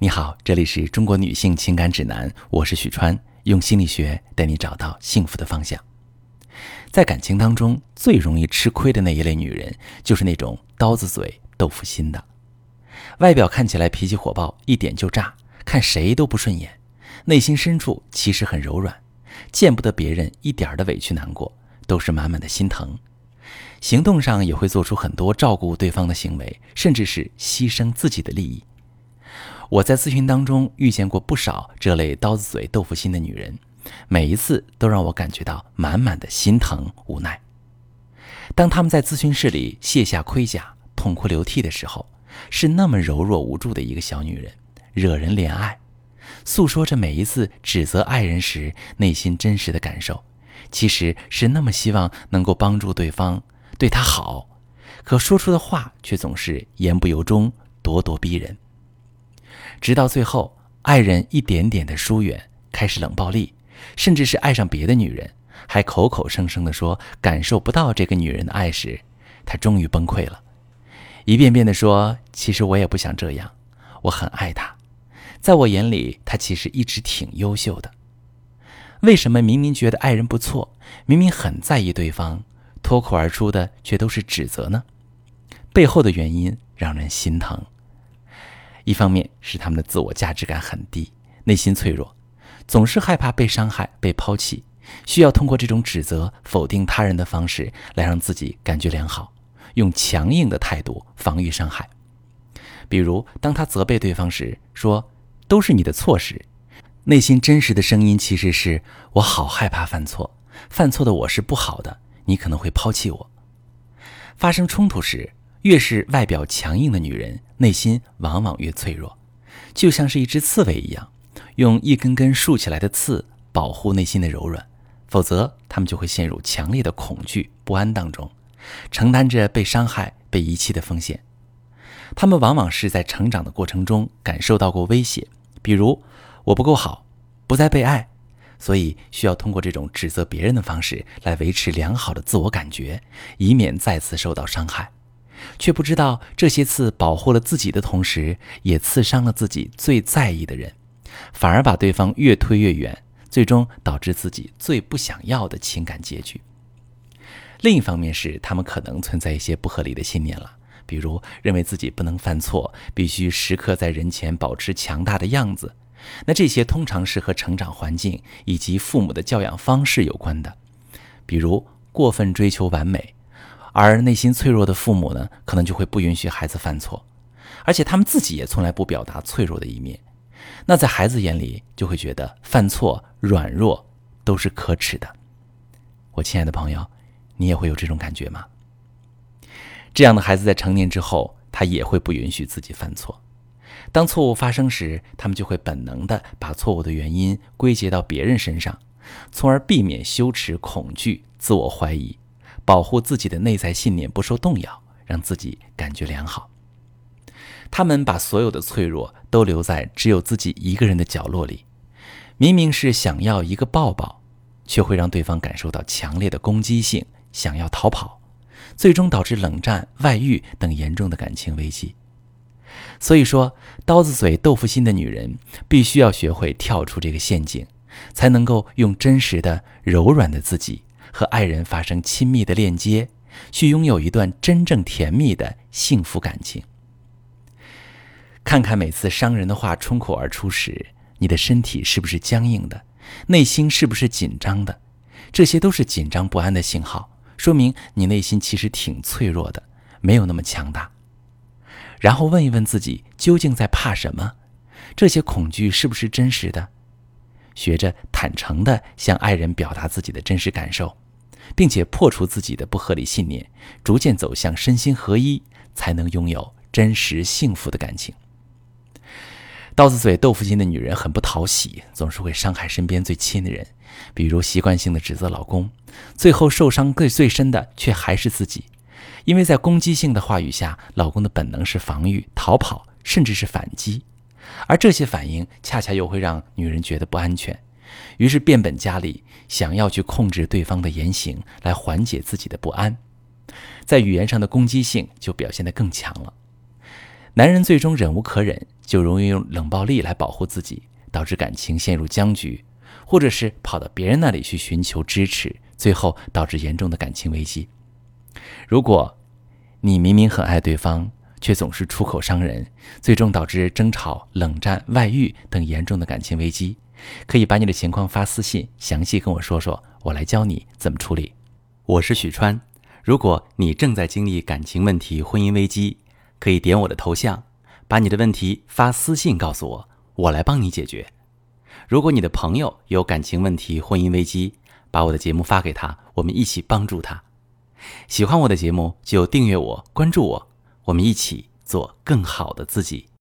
你好，这里是中国女性情感指南，我是许川，用心理学带你找到幸福的方向。在感情当中，最容易吃亏的那一类女人，就是那种刀子嘴豆腐心的，外表看起来脾气火爆，一点就炸，看谁都不顺眼，内心深处其实很柔软，见不得别人一点的委屈难过，都是满满的心疼，行动上也会做出很多照顾对方的行为，甚至是牺牲自己的利益。我在咨询当中遇见过不少这类刀子嘴豆腐心的女人，每一次都让我感觉到满满的心疼无奈。当她们在咨询室里卸下盔甲，痛哭流涕的时候，是那么柔弱无助的一个小女人，惹人怜爱，诉说着每一次指责爱人时内心真实的感受，其实是那么希望能够帮助对方，对他好，可说出的话却总是言不由衷，咄咄逼人。直到最后，爱人一点点的疏远，开始冷暴力，甚至是爱上别的女人，还口口声声的说感受不到这个女人的爱时，他终于崩溃了，一遍遍的说：“其实我也不想这样，我很爱她，在我眼里，她其实一直挺优秀的。为什么明明觉得爱人不错，明明很在意对方，脱口而出的却都是指责呢？背后的原因让人心疼。”一方面是他们的自我价值感很低，内心脆弱，总是害怕被伤害、被抛弃，需要通过这种指责、否定他人的方式来让自己感觉良好，用强硬的态度防御伤害。比如，当他责备对方时，说“都是你的错”时，内心真实的声音其实是“我好害怕犯错，犯错的我是不好的，你可能会抛弃我”。发生冲突时。越是外表强硬的女人，内心往往越脆弱，就像是一只刺猬一样，用一根根竖起来的刺保护内心的柔软，否则她们就会陷入强烈的恐惧不安当中，承担着被伤害、被遗弃的风险。她们往往是在成长的过程中感受到过威胁，比如我不够好，不再被爱，所以需要通过这种指责别人的方式来维持良好的自我感觉，以免再次受到伤害。却不知道这些刺保护了自己的同时，也刺伤了自己最在意的人，反而把对方越推越远，最终导致自己最不想要的情感结局。另一方面是，他们可能存在一些不合理的信念了，比如认为自己不能犯错，必须时刻在人前保持强大的样子。那这些通常是和成长环境以及父母的教养方式有关的，比如过分追求完美。而内心脆弱的父母呢，可能就会不允许孩子犯错，而且他们自己也从来不表达脆弱的一面。那在孩子眼里，就会觉得犯错、软弱都是可耻的。我亲爱的朋友，你也会有这种感觉吗？这样的孩子在成年之后，他也会不允许自己犯错。当错误发生时，他们就会本能的把错误的原因归结到别人身上，从而避免羞耻、恐惧、自我怀疑。保护自己的内在信念不受动摇，让自己感觉良好。他们把所有的脆弱都留在只有自己一个人的角落里，明明是想要一个抱抱，却会让对方感受到强烈的攻击性，想要逃跑，最终导致冷战、外遇等严重的感情危机。所以说，刀子嘴豆腐心的女人必须要学会跳出这个陷阱，才能够用真实的、柔软的自己。和爱人发生亲密的链接，去拥有一段真正甜蜜的幸福感情。看看每次伤人的话冲口而出时，你的身体是不是僵硬的，内心是不是紧张的？这些都是紧张不安的信号，说明你内心其实挺脆弱的，没有那么强大。然后问一问自己，究竟在怕什么？这些恐惧是不是真实的？学着坦诚地向爱人表达自己的真实感受，并且破除自己的不合理信念，逐渐走向身心合一，才能拥有真实幸福的感情。刀子嘴豆腐心的女人很不讨喜，总是会伤害身边最亲的人，比如习惯性的指责老公，最后受伤最最深的却还是自己，因为在攻击性的话语下，老公的本能是防御、逃跑，甚至是反击。而这些反应恰恰又会让女人觉得不安全，于是变本加厉，想要去控制对方的言行来缓解自己的不安，在语言上的攻击性就表现得更强了。男人最终忍无可忍，就容易用冷暴力来保护自己，导致感情陷入僵局，或者是跑到别人那里去寻求支持，最后导致严重的感情危机。如果你明明很爱对方，却总是出口伤人，最终导致争吵、冷战、外遇等严重的感情危机，可以把你的情况发私信，详细跟我说说，我来教你怎么处理。我是许川，如果你正在经历感情问题、婚姻危机，可以点我的头像，把你的问题发私信告诉我，我来帮你解决。如果你的朋友有感情问题、婚姻危机，把我的节目发给他，我们一起帮助他。喜欢我的节目就订阅我、关注我。我们一起做更好的自己。